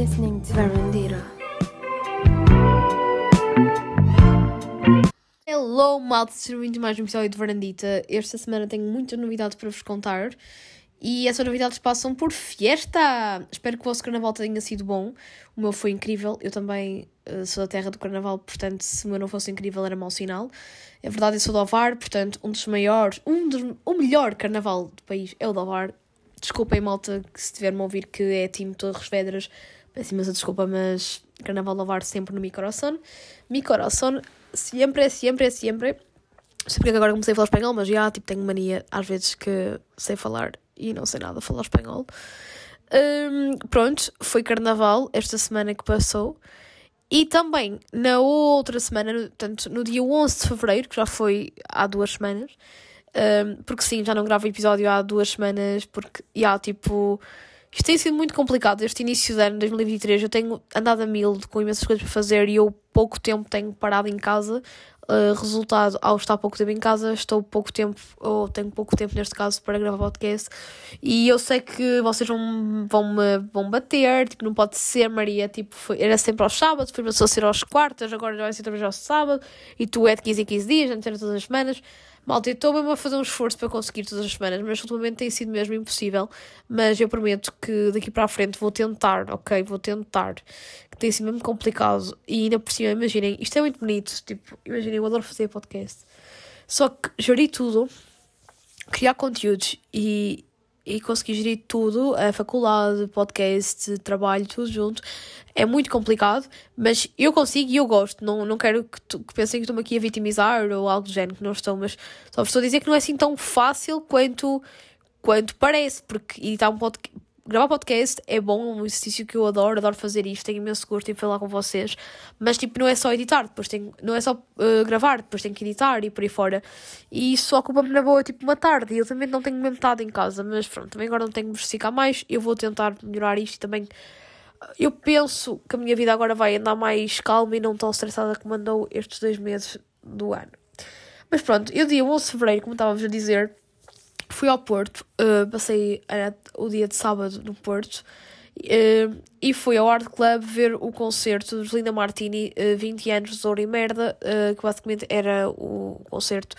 listening to Verandira. Hello, malta, sejam muito mais um episódio de Varandita. Esta semana tenho muitas novidades para vos contar e essas novidades passam por fiesta. Espero que o vosso carnaval tenha sido bom. O meu foi incrível. Eu também uh, sou da terra do carnaval, portanto, se o meu não fosse incrível era mau sinal. É verdade, eu sou do Ovar, portanto, um dos maiores, um dos, o melhor carnaval do país é o do Ovar. Desculpem, malta, que se estiver-me a ouvir que é time Torres Vedras, peço imensa desculpa, mas carnaval do Ovar sempre no meu coração. Mi coração, sempre, sempre, sempre. Não sei porque é agora comecei a falar espanhol, mas já, tipo, tenho mania às vezes que sei falar e não sei nada falar espanhol. Hum, pronto, foi carnaval esta semana que passou. E também na outra semana, no- portanto, no dia 11 de fevereiro, que já foi há duas semanas, hum, porque sim, já não gravo episódio há duas semanas, porque, já, tipo, isto tem sido muito complicado. Este início de ano, 2023, eu tenho andado a mil com imensas coisas para fazer e eu pouco tempo tenho parado em casa. Uh, resultado, ao estar pouco tempo em casa, estou pouco tempo, ou tenho pouco tempo neste caso, para gravar podcast. E eu sei que vocês vão, vão me vão bater, tipo, não pode ser, Maria. Tipo, foi, era sempre aos sábados, foi só ser aos quartas, agora já vai ser vez ao sábado. E tu é de 15 em 15 dias, antes era todas as semanas. Malta, eu estou mesmo a fazer um esforço para conseguir todas as semanas, mas ultimamente tem sido mesmo impossível. Mas eu prometo que daqui para a frente vou tentar, ok? Vou tentar. Que tem sido mesmo complicado. E ainda por cima, imaginem, isto é muito bonito. Tipo, imaginem, eu adoro fazer podcast. Só que gerir tudo, criar conteúdos e, e conseguir gerir tudo, a faculdade, podcast, trabalho, tudo junto, é muito complicado, mas eu consigo e eu gosto. Não, não quero que, tu, que pensem que estou-me aqui a vitimizar ou algo do género, que não estou, mas só estou a dizer que não é assim tão fácil quanto, quanto parece, porque editar um podcast. Gravar podcast é bom, é um exercício que eu adoro, adoro fazer isto, tenho imenso gosto em falar com vocês, mas tipo, não é só editar, depois tem, não é só uh, gravar, depois tenho que editar e por aí fora. E isso ocupa-me na boa tipo uma tarde, e eu também não tenho estado em casa, mas pronto, também agora não tenho que me esticar mais, eu vou tentar melhorar isto e também eu penso que a minha vida agora vai andar mais calma e não tão estressada como andou estes dois meses do ano. Mas pronto, eu dia 11 de fevereiro, como estávamos a dizer, fui ao Porto, uh, passei uh, o dia de sábado no Porto uh, e fui ao Art Club ver o concerto dos Linda Martini, uh, 20 anos de Ouro e Merda, que basicamente era o concerto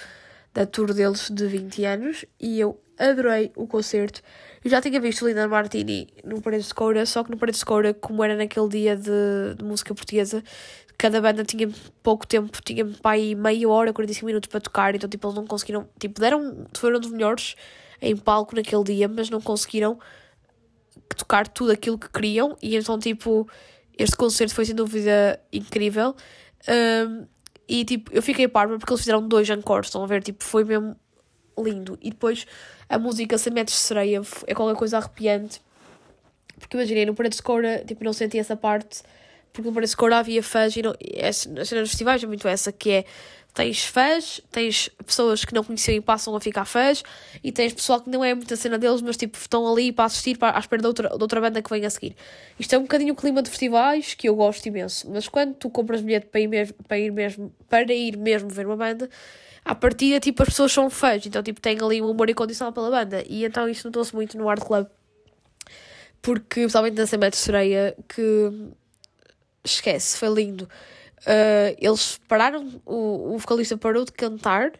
da tour deles de 20 anos e eu adorei o concerto. Eu já tinha visto Linda Martini no Paredes de Coura, só que no Paredes de Coura, como era naquele dia de, de música portuguesa, cada banda tinha pouco tempo, tinha aí meia hora, 45 minutos para tocar, então tipo, eles não conseguiram, tipo, deram, foram dos melhores em palco naquele dia, mas não conseguiram tocar tudo aquilo que queriam, e então tipo, este concerto foi sem dúvida incrível. Um, e tipo, eu fiquei parva porque eles fizeram dois encores, estão a ver? Tipo, foi mesmo lindo. E depois a música Sem Metros de Sereia é qualquer coisa arrepiante. Porque imaginei, no Paredes de Coura, tipo, não senti essa parte. Porque no Paredes de Coura havia fãs e não, a cena dos festivais é muito essa, que é tens fãs, tens pessoas que não conheciam e passam a ficar fãs, e tens pessoal que não é muita cena deles, mas tipo, estão ali para assistir para, à espera de outra, de outra banda que vem a seguir. Isto é um bocadinho o clima de festivais que eu gosto imenso, mas quando tu compras bilhete para ir mesmo, para ir mesmo, para ir mesmo ver uma banda, à partida, tipo, as pessoas são fãs, então tipo, têm ali um amor incondicional pela banda, e então isso notou-se muito no Art Club, porque, principalmente na Semana de Sereia, que esquece, foi lindo. Uh, eles pararam, o, o vocalista parou de cantar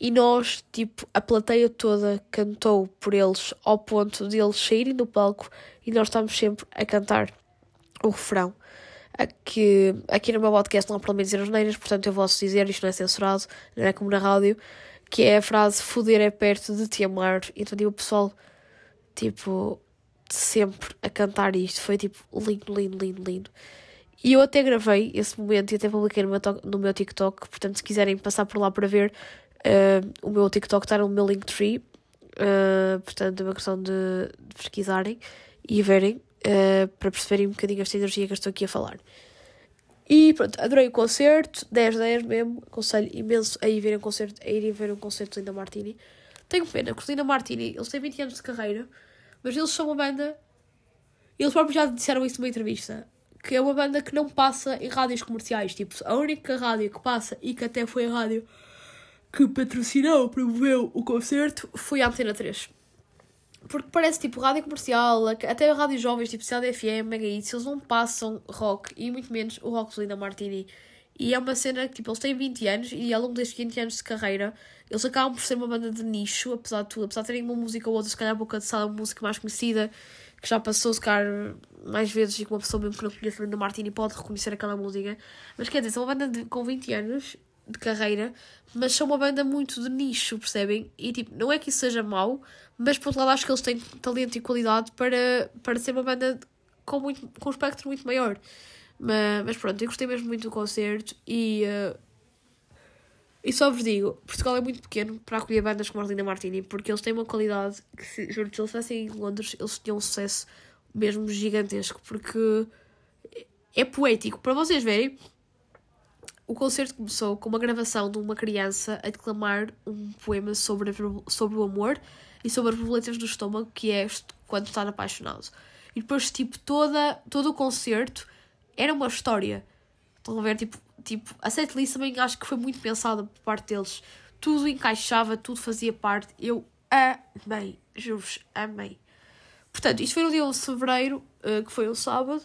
e nós, tipo, a plateia toda cantou por eles ao ponto de eles saírem do palco e nós estamos sempre a cantar o refrão. Aqui, aqui no meu podcast não há problema em dizer as neiras, portanto eu posso dizer, isto não é censurado, não é como na rádio, que é a frase foder é perto de te amar. Então, tipo, o pessoal, tipo, sempre a cantar isto. Foi, tipo, lindo, lindo, lindo, lindo. E eu até gravei esse momento e até publiquei no meu, no meu TikTok. Portanto, se quiserem passar por lá para ver, uh, o meu TikTok está no meu Linktree. Uh, portanto, é uma questão de, de pesquisarem e verem uh, para perceberem um bocadinho esta energia que eu estou aqui a falar. E pronto, adorei o concerto, 10 10 mesmo. Aconselho imenso a ir ver um concerto, a irem ver um concerto de Linda Martini. Tenho pena, porque Linda Martini, eles têm 20 anos de carreira, mas eles são uma banda. Eles próprios já disseram isso numa entrevista que é uma banda que não passa em rádios comerciais. Tipo, a única rádio que passa e que até foi a rádio que patrocinou, promoveu o concerto foi a Antena 3. porque parece tipo rádio comercial, até rádio jovens, tipo CDFM, Mega Hits, eles não passam rock e muito menos o rock de Linda Martini. E é uma cena que tipo, eles têm 20 anos e ao longo destes 20 anos de carreira eles acabam por ser uma banda de nicho, apesar de tudo, apesar de terem uma música ou outra, se calhar boca de sala, uma música mais conhecida, que já passou, se calhar, mais vezes e que uma pessoa mesmo que não conhece Linda Martini pode reconhecer aquela música. Mas quer dizer, são uma banda de, com 20 anos de carreira, mas são uma banda muito de nicho, percebem? E tipo, não é que isso seja mau, mas por outro lado acho que eles têm talento e qualidade para, para ser uma banda com, muito, com um espectro muito maior. Mas, mas pronto, eu gostei mesmo muito do concerto e. Uh, e só vos digo, Portugal é muito pequeno para acolher bandas como a Arlinda Martini, porque eles têm uma qualidade que, se, juro, se eles fossem em Londres, eles tinham um sucesso mesmo gigantesco, porque é poético. Para vocês verem, o concerto começou com uma gravação de uma criança a declamar um poema sobre, sobre o amor e sobre as borboletas do estômago, que é quando está apaixonado. E depois, tipo, toda, todo o concerto era uma história. Estão a ver? Tipo, tipo, a setlist também acho que foi muito pensada por parte deles. Tudo encaixava, tudo fazia parte. Eu amei, juro-vos, amei. Portanto, isto foi no dia 11 de fevereiro, uh, que foi um sábado.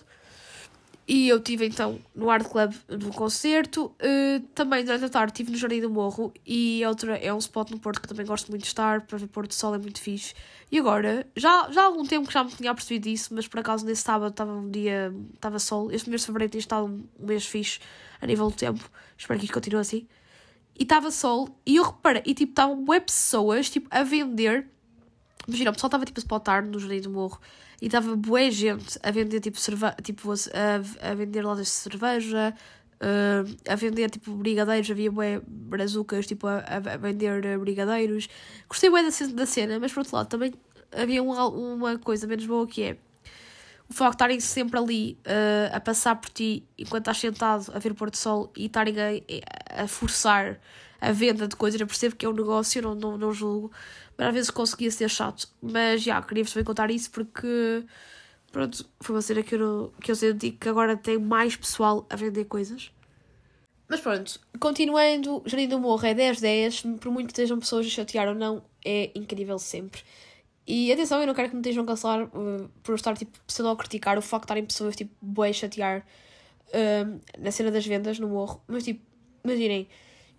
E eu tive então no Art Club no concerto. Uh, também durante a tarde estive no Jardim do Morro e outra, é um spot no Porto que também gosto muito de estar. Para ver Porto do Sol é muito fixe. E agora, já, já há algum tempo que já me tinha percebido isso, mas por acaso nesse sábado estava um dia, estava sol. Este mês de fevereiro tem estado um mês fixe a nível do tempo. Espero que isto continue assim. E estava sol e eu reparei, e tipo, estavam web pessoas tipo, a vender. Imagina, o pessoal estava tipo a spotar no Jardim do Morro e estava boa gente a vender tipo, cerve tipo a, a vender lojas de cerveja, uh, a vender tipo brigadeiros, havia bué brazucas tipo a, a vender brigadeiros. Gostei bué da, da cena, mas por outro lado também havia um, uma coisa menos boa que é o facto de estarem sempre ali uh, a passar por ti enquanto estás sentado a ver o pôr do sol e estarem a, a forçar a venda de coisas, eu percebo que é um negócio, não, não, não julgo, mas às vezes conseguia ser chato. Mas já, queria-vos também contar isso porque, pronto, foi uma cena que eu, que eu senti que agora tem mais pessoal a vender coisas. Mas pronto, continuando, Jardim do Morro é 10-10, por muito que estejam pessoas a chatear ou não, é incrível sempre. E atenção, eu não quero que me estejam cancelar uh, por estar tipo, pseudo a criticar o facto de estarem pessoas tipo, boas a chatear uh, na cena das vendas no morro. Mas tipo, imaginem,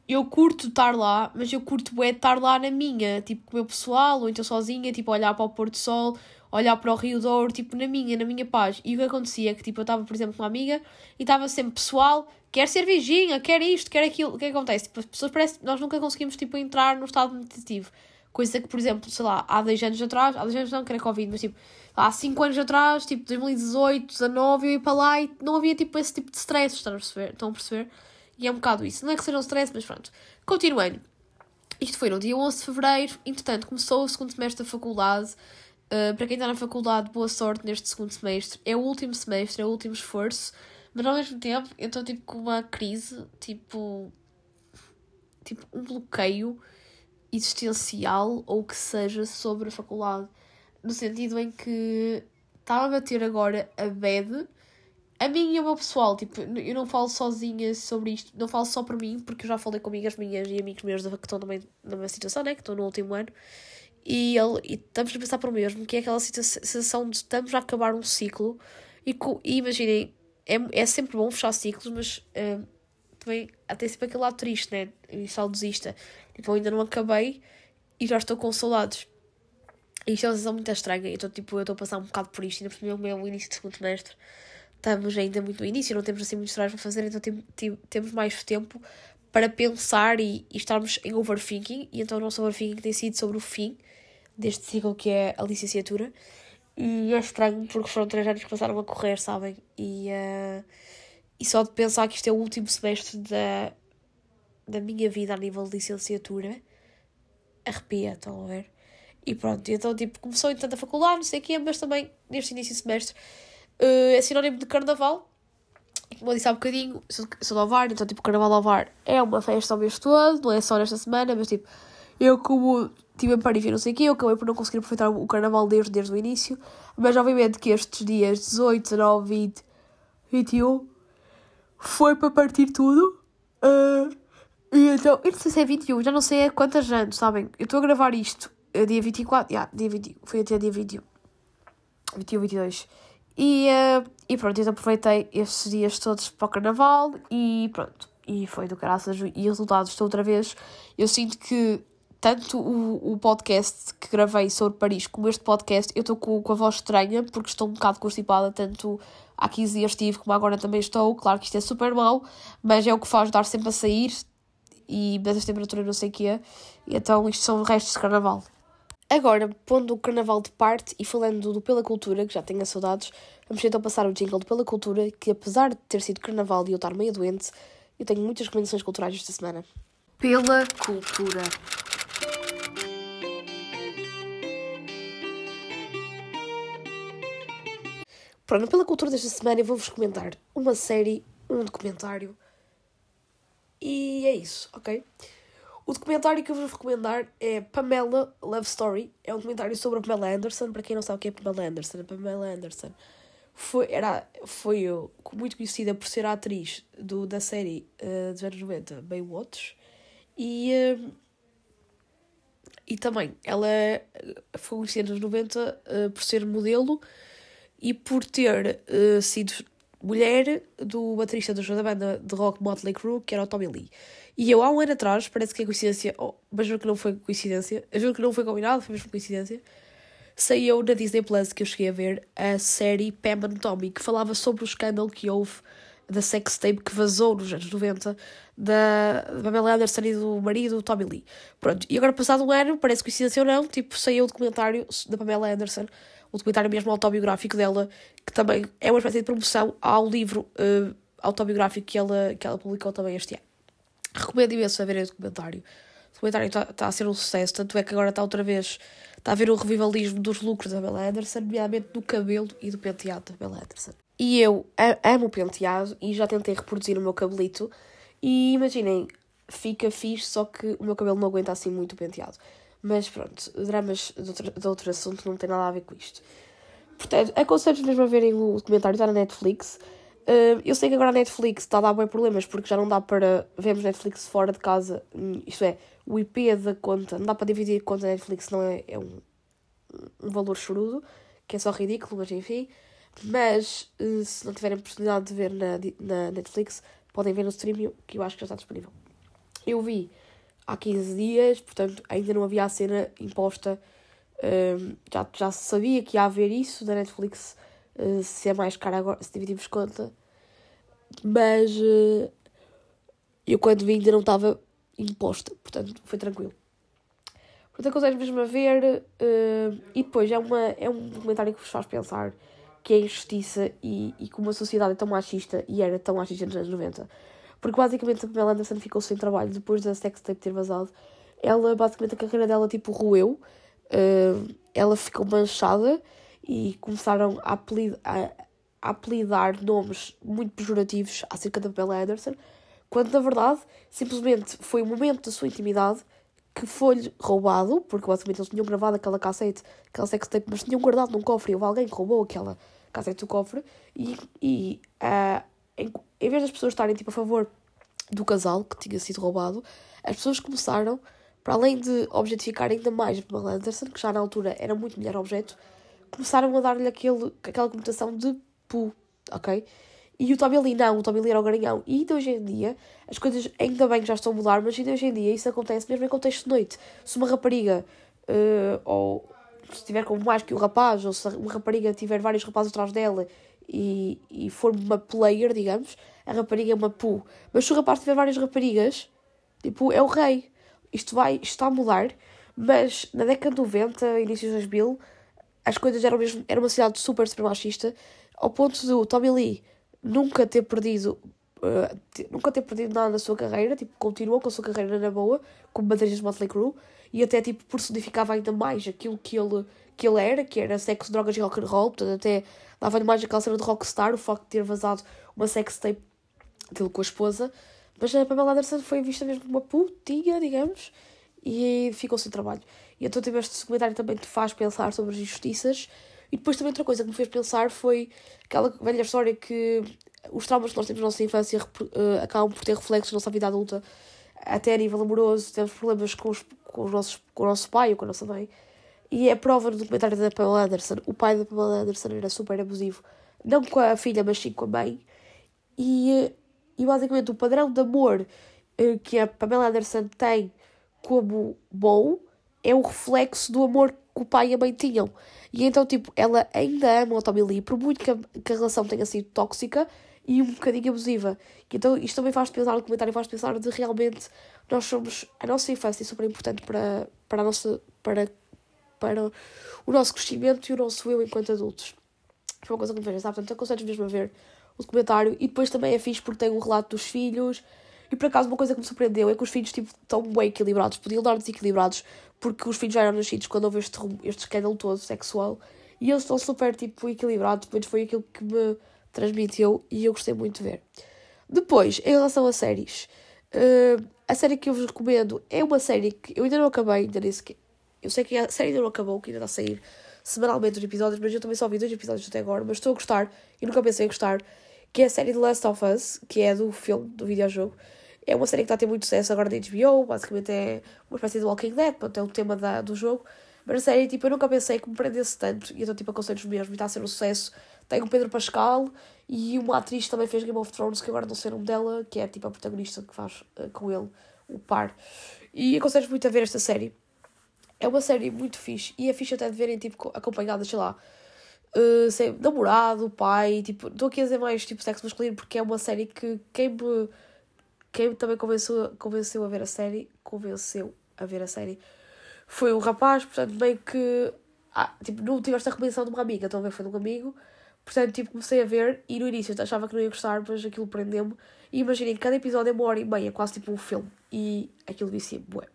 eu curto estar lá, mas eu curto é estar lá na minha, tipo, com o meu pessoal, ou então sozinha, tipo, olhar para o pôr do sol, olhar para o Rio Douro, tipo, na minha, na minha paz. E o que acontecia é que, tipo, eu estava, por exemplo, com uma amiga e estava sempre pessoal, quer cervejinha, quer isto, quer aquilo. O que é que acontece? Tipo, as pessoas parece nós nunca conseguimos, tipo, entrar no estado meditativo. Coisa que, por exemplo, sei lá, há 10 anos atrás, há 10 anos não, que era Covid, mas tipo, há 5 anos atrás, tipo, 2018, 2019, eu ia para lá e não havia, tipo, esse tipo de stress, estão a perceber? Estão a perceber? E é um bocado isso. Não é que seja um stress, mas pronto. Continuando. Isto foi no dia 11 de fevereiro. Entretanto, começou o segundo semestre da faculdade. Uh, para quem está na faculdade, boa sorte neste segundo semestre. É o último semestre, é o último esforço. Mas ao mesmo tempo, eu estou tipo com uma crise, tipo. Tipo, um bloqueio existencial ou o que seja sobre a faculdade. No sentido em que estava a bater agora a bad a mim e o meu pessoal, tipo, eu não falo sozinha sobre isto, não falo só por mim, porque eu já falei com amigas minhas e amigos meus que estão também na mesma situação, né, que estão no último ano, e, ele, e estamos a pensar por mesmo, que é aquela sensação de estamos a acabar um ciclo, e, e imaginem, é, é sempre bom fechar ciclos, mas uh, também até sempre aquele lado triste, né, e saudosista, tipo, eu ainda não acabei e já estou com saudades. E isto é uma sensação muito estranha, então, tipo, eu estou a passar um bocado por isto, ainda por é o início do segundo semestre, estamos ainda muito no início, não temos assim muitos trabalhos para fazer, então tem, tem, temos mais tempo para pensar e, e, estarmos em overthinking. E então o nosso overthinking tem sido sobre o fim deste ciclo que é a licenciatura. E é estranho porque foram três anos que passaram a correr, sabem? E, uh, e só de pensar que isto é o último semestre da, da minha vida a nível de licenciatura, arrepia, estão a ver? E pronto, então tipo, começou então a faculdade, não sei o quê, mas também neste início de semestre uh, é sinónimo de carnaval. Como eu disse há bocadinho, sou, sou de Ovar, então tipo, carnaval de Ovar é uma festa ao mês todo, não é só nesta semana, mas tipo, eu como estive em Paris e não sei o quê, eu acabei por não conseguir aproveitar o carnaval desde, desde o início, mas obviamente que estes dias 18, 19, 20, 21 foi para partir tudo. Uh, e então, eu não sei se é 21, já não sei há quantas anos, sabem? Eu estou a gravar isto uh, dia 24, yeah, dia 20, foi até dia 21, 21, 22. E, uh, e pronto, eu aproveitei estes dias todos para o carnaval e pronto. E foi do caraças. E resultados, estou outra vez. Eu sinto que tanto o, o podcast que gravei sobre Paris como este podcast, eu estou com, com a voz estranha porque estou um bocado constipada, tanto há 15 dias estive como agora também estou. Claro que isto é super mau, mas é o que faz dar sempre a sair e das temperaturas não sei o quê. E então isto são restos de carnaval. Agora, pondo o carnaval de parte e falando do Pela Cultura, que já tenho saudades, vamos então passar o jingle do Pela Cultura, que apesar de ter sido carnaval e eu estar meio doente, eu tenho muitas recomendações culturais esta semana. Pela Cultura. Pronto, pela cultura desta semana eu vou-vos comentar uma série, um documentário e é isso, ok? O documentário que eu vos recomendar é Pamela Love Story. É um documentário sobre a Pamela Anderson. Para quem não sabe o que é Pamela Anderson, a Pamela Anderson foi, era, foi muito conhecida por ser a atriz do, da série uh, dos anos 90, Baywatch. E, uh, e também ela foi conhecida nos 90 uh, por ser modelo e por ter uh, sido mulher do baterista da banda de rock Motley Crue, que era o Tommy Lee. E eu, há um ano atrás, parece que é coincidência, oh, mas juro que não foi coincidência, juro que não foi combinado, foi mesmo coincidência, saiu na Disney Plus que eu cheguei a ver a série Pam and Tommy, que falava sobre o escândalo que houve da sex tape que vazou nos anos 90 da, da Pamela Anderson e do marido Tommy Lee. Pronto, e agora passado um ano, parece coincidência ou não, tipo, saiu o documentário da Pamela Anderson o documentário mesmo autobiográfico dela, que também é uma espécie de promoção ao livro uh, autobiográfico que ela, que ela publicou também este ano. Recomendo imenso a ver o documentário. O documentário está tá a ser um sucesso, tanto é que agora está outra vez, a ver o revivalismo dos lucros da Bella Anderson, nomeadamente do cabelo e do penteado da Bella Anderson. E eu amo o penteado e já tentei reproduzir o meu cabelito. E imaginem, fica fixe, só que o meu cabelo não aguenta assim muito o penteado. Mas pronto, dramas de outro, de outro assunto não tem nada a ver com isto. Portanto, aconselho-vos mesmo a verem o documentário, está na Netflix. Uh, eu sei que agora a Netflix está a dar bem problemas porque já não dá para vermos Netflix fora de casa. Hum, isto é, o IP da conta, não dá para dividir a conta da Netflix, não é, é um, um valor chorudo, que é só ridículo, mas enfim. Mas uh, se não tiverem oportunidade de ver na, na Netflix, podem ver no streaming, que eu acho que já está disponível. Eu vi há 15 dias, portanto ainda não havia a cena imposta. Um, já, já sabia que ia haver isso da Netflix, uh, se é mais caro agora, se dividimos conta. Mas uh, eu quando vi ainda não estava imposta, portanto foi tranquilo. Portanto, aconselho mesmo a ver. Uh, e depois é, uma, é um documentário que vos faz pensar que é injustiça e, e como a sociedade é tão machista e era tão machista nos anos 90 porque basicamente a Pamela Anderson ficou sem trabalho depois da sextape ter vazado. Ela, basicamente, a carreira dela, tipo, roeu. Uh, ela ficou manchada e começaram a, apelid a, a apelidar nomes muito pejorativos acerca da Pamela Anderson, quando na verdade simplesmente foi o momento da sua intimidade que foi-lhe roubado, porque basicamente eles tinham gravado aquela cassete, aquela sextape, mas tinham guardado num cofre e houve alguém que roubou aquela cassete do cofre e, e uh, em, em vez das pessoas estarem tipo, a favor do casal que tinha sido roubado, as pessoas começaram, para além de objetificar ainda mais Pamela Anderson, que já na altura era muito melhor objeto, começaram a dar-lhe aquela conotação de pu, ok? E o Tommy Lee não, o Tommy Lee era o garanhão. E ainda hoje em dia, as coisas ainda bem que já estão a mudar, mas ainda hoje em dia isso acontece mesmo em contexto de noite. Se uma rapariga, uh, ou se estiver com mais que um rapaz, ou se uma rapariga tiver vários rapazes atrás dela e, e for uma player, digamos, a rapariga é uma pu. Mas se o rapaz tiver várias raparigas, tipo, é o rei. Isto vai, isto está a mudar, mas na década de 90, início de 2000, as coisas eram mesmo, era uma cidade super, super machista, ao ponto do Tommy Lee nunca ter perdido Uh, nunca ter perdido nada na sua carreira, tipo, continuou com a sua carreira na boa, como baterista de Motley Crue, e até, tipo, personificava ainda mais aquilo que ele, que ele era, que era sexo, drogas e rock and roll, portanto, até dava-lhe mais aquela cena de rockstar, o facto de ter vazado uma sex tape dele com a esposa, mas a Pamela Anderson foi vista mesmo como uma putinha, digamos, e ficou sem trabalho. E então tipo, este documentário também te faz pensar sobre as injustiças, e depois também outra coisa que me fez pensar foi aquela velha história que os traumas que nós temos na nossa infância uh, acabam por ter reflexos na nossa vida adulta. até a nível amoroso, temos problemas com, os, com, os nossos, com o nosso pai ou com a nossa mãe. E é prova no documentário da Pamela Anderson. O pai da Pamela Anderson era super abusivo. Não com a filha, mas sim com a mãe. E, e basicamente o padrão de amor eh, que a Pamela Anderson tem como bom é o reflexo do amor que o pai e a mãe tinham. E então, tipo, ela ainda ama o Tommy Lee, por muito que a, que a relação tenha sido tóxica e um bocadinho abusiva. E então, isto também faz pensar, o comentário faz pensar de realmente nós somos, a nossa infância é super importante para, para, a nossa, para, para o nosso crescimento e o nosso eu enquanto adultos. Foi uma coisa que me fez pensar, portanto, aconselho mesmo a ver o documentário. E depois também é fixe porque tem um relato dos filhos. E por acaso, uma coisa que me surpreendeu é que os filhos tipo, estão bem equilibrados, podiam dar desequilibrados, porque os filhos já eram nascidos quando houve este, este escândalo todo sexual. E eles estão super tipo, equilibrados, menos foi aquilo que me transmitiu e eu gostei muito de ver. Depois, em relação a séries, uh, a série que eu vos recomendo é uma série que eu ainda não acabei, ainda nem sequer. Eu sei que a série ainda não acabou, que ainda está a sair semanalmente os episódios, mas eu também só vi dois episódios até agora, mas estou a gostar e nunca pensei em gostar, que é a série The Last of Us, que é do filme, do videojogo. É uma série que está a ter muito sucesso agora na HBO, basicamente é uma espécie de Walking Dead, pronto, é o tema da, do jogo. Mas a série, tipo, eu nunca pensei que me prendesse tanto, e então, tipo, aconselho mesmo, e está a ser um sucesso. Tem o Pedro Pascal e uma atriz que também fez Game of Thrones, que agora não sei o nome dela, que é, tipo, a protagonista que faz uh, com ele o par. E aconselho muito a ver esta série é uma série muito fixe. E é fixe até de verem, tipo, acompanhadas, sei lá, uh, sei, namorado, pai, tipo, estou aqui a dizer mais, tipo, sexo masculino, porque é uma série que quem me, quem me também convenceu, convenceu a ver a série, convenceu a ver a série, foi um rapaz, portanto, meio que, ah, tipo, não tive esta recomendação de uma amiga, ver, foi de um amigo, portanto, tipo, comecei a ver, e no início eu achava que não ia gostar, mas aquilo prendeu-me, e imaginem, cada episódio é uma hora e meia, quase tipo um filme, e aquilo disse, bué.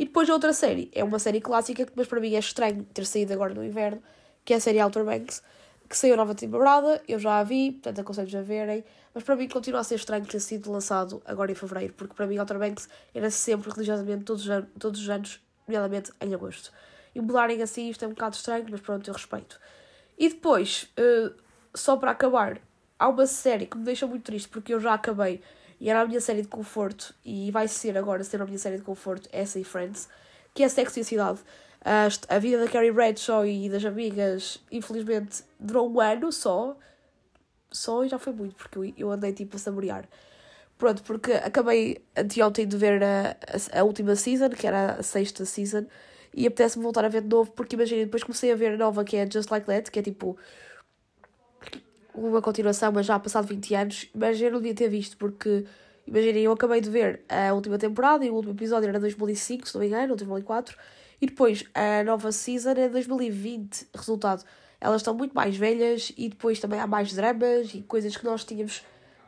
E depois a outra série, é uma série clássica, mas para mim é estranho ter saído agora no inverno, que é a série Outer Banks, que saiu nova temporada, eu já a vi, portanto aconselho a verem, mas para mim continua a ser estranho ter sido lançado agora em fevereiro, porque para mim Outer Banks era sempre religiosamente todos, todos os anos, nomeadamente em agosto. E mudarem assim isto é um bocado estranho, mas pronto, eu respeito. E depois, uh, só para acabar, há uma série que me deixa muito triste, porque eu já acabei e era a minha série de conforto, e vai ser agora ser a minha série de conforto, essa e Friends, que é Sexo e Cidade. A, a vida da Carrie Bradshaw e das amigas, infelizmente, durou um ano só. Só e já foi muito, porque eu, eu andei tipo a saborear. Pronto, porque acabei anteontem de ver a, a, a, última season, que era a sexta season, e apetece-me voltar a ver de novo, porque imagina, depois comecei a ver a nova que é Just Like That, que é tipo uma continuação, mas já passado 20 anos, mas eu não devia ter visto, porque imaginem, eu acabei de ver a última temporada e o último episódio era 2005, se não me engano, ou 2004, e depois a nova season é 2020. Resultado, elas estão muito mais velhas e depois também há mais dramas e coisas que nós tínhamos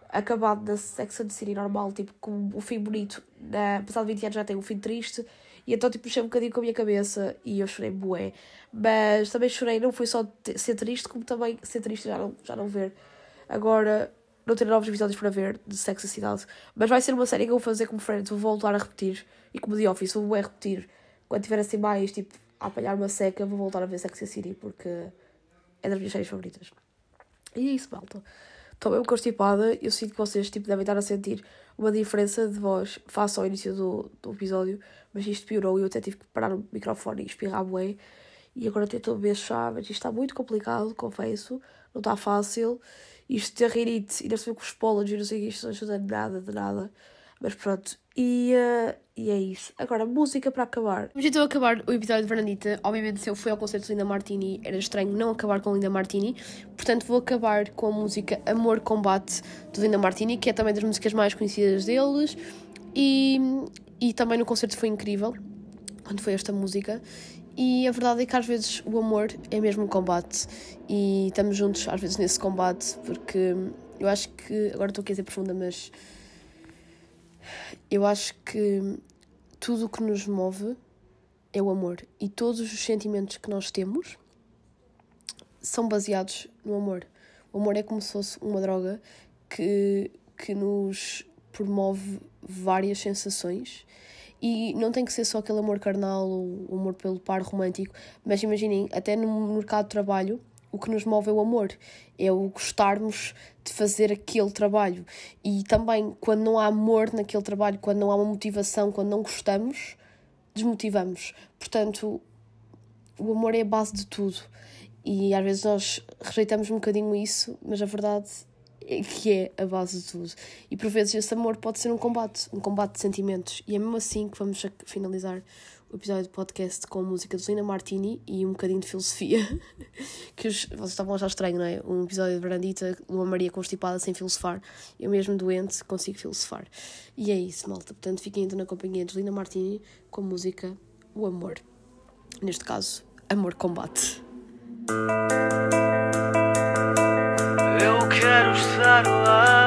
acabado na Sex and City normal, tipo, com o fim bonito, na, passado 20 anos já tem um fim triste, e então, tipo, mexeu um bocadinho com a minha cabeça e eu chorei bué. Mas também chorei, não foi só ser triste, como também ser triste já não, já não ver. Agora, não ter novos episódios para ver de Sex and Cidade. Mas vai ser uma série que eu vou fazer como Friends, vou voltar a repetir. E como The Office, vou bué repetir. Quando tiver assim mais, tipo, a apanhar uma seca, vou voltar a ver Sex and City, porque é das minhas séries favoritas. E é isso, malta. Estou mesmo constipada, eu sinto que vocês tipo, devem estar a sentir uma diferença de voz face ao início do, do episódio, mas isto piorou e eu até tive que parar o microfone e espirrar bué. E agora tento chá, mas isto está muito complicado, confesso, não está fácil. Isto ter rinite, ainda se vê com os pólenes e não sei isto não ajuda nada, de nada. Mas pronto, e, uh, e é isso. Agora, música para acabar. Vamos então acabar o episódio de Fernandita. Obviamente, se eu fui ao concerto de Linda Martini, era estranho não acabar com Linda Martini. Portanto, vou acabar com a música Amor Combate de Linda Martini, que é também das músicas mais conhecidas deles. E, e também no concerto foi incrível, quando foi esta música. E a verdade é que às vezes o amor é mesmo um combate. E estamos juntos às vezes nesse combate, porque eu acho que. Agora estou aqui a ser profunda, mas eu acho que tudo o que nos move é o amor e todos os sentimentos que nós temos são baseados no amor. O amor é como se fosse uma droga que, que nos promove várias sensações e não tem que ser só aquele amor carnal ou amor pelo par romântico, mas imaginem, até no mercado de trabalho, o que nos move é o amor, é o gostarmos de fazer aquele trabalho. E também, quando não há amor naquele trabalho, quando não há uma motivação, quando não gostamos, desmotivamos. Portanto, o amor é a base de tudo. E às vezes nós rejeitamos um bocadinho isso, mas a verdade é que é a base de tudo. E por vezes esse amor pode ser um combate, um combate de sentimentos. E é mesmo assim que vamos finalizar o episódio do podcast com música de Lina Martini e um bocadinho de filosofia. que os, vocês estavam a achar estranho, não é? Um episódio de Brandita, Lua Maria constipada sem filosofar. Eu mesmo doente consigo filosofar. E é isso, malta. Portanto, fiquem então na companhia de Lina Martini com a música O Amor. Neste caso, Amor Combate. Eu quero estar lá.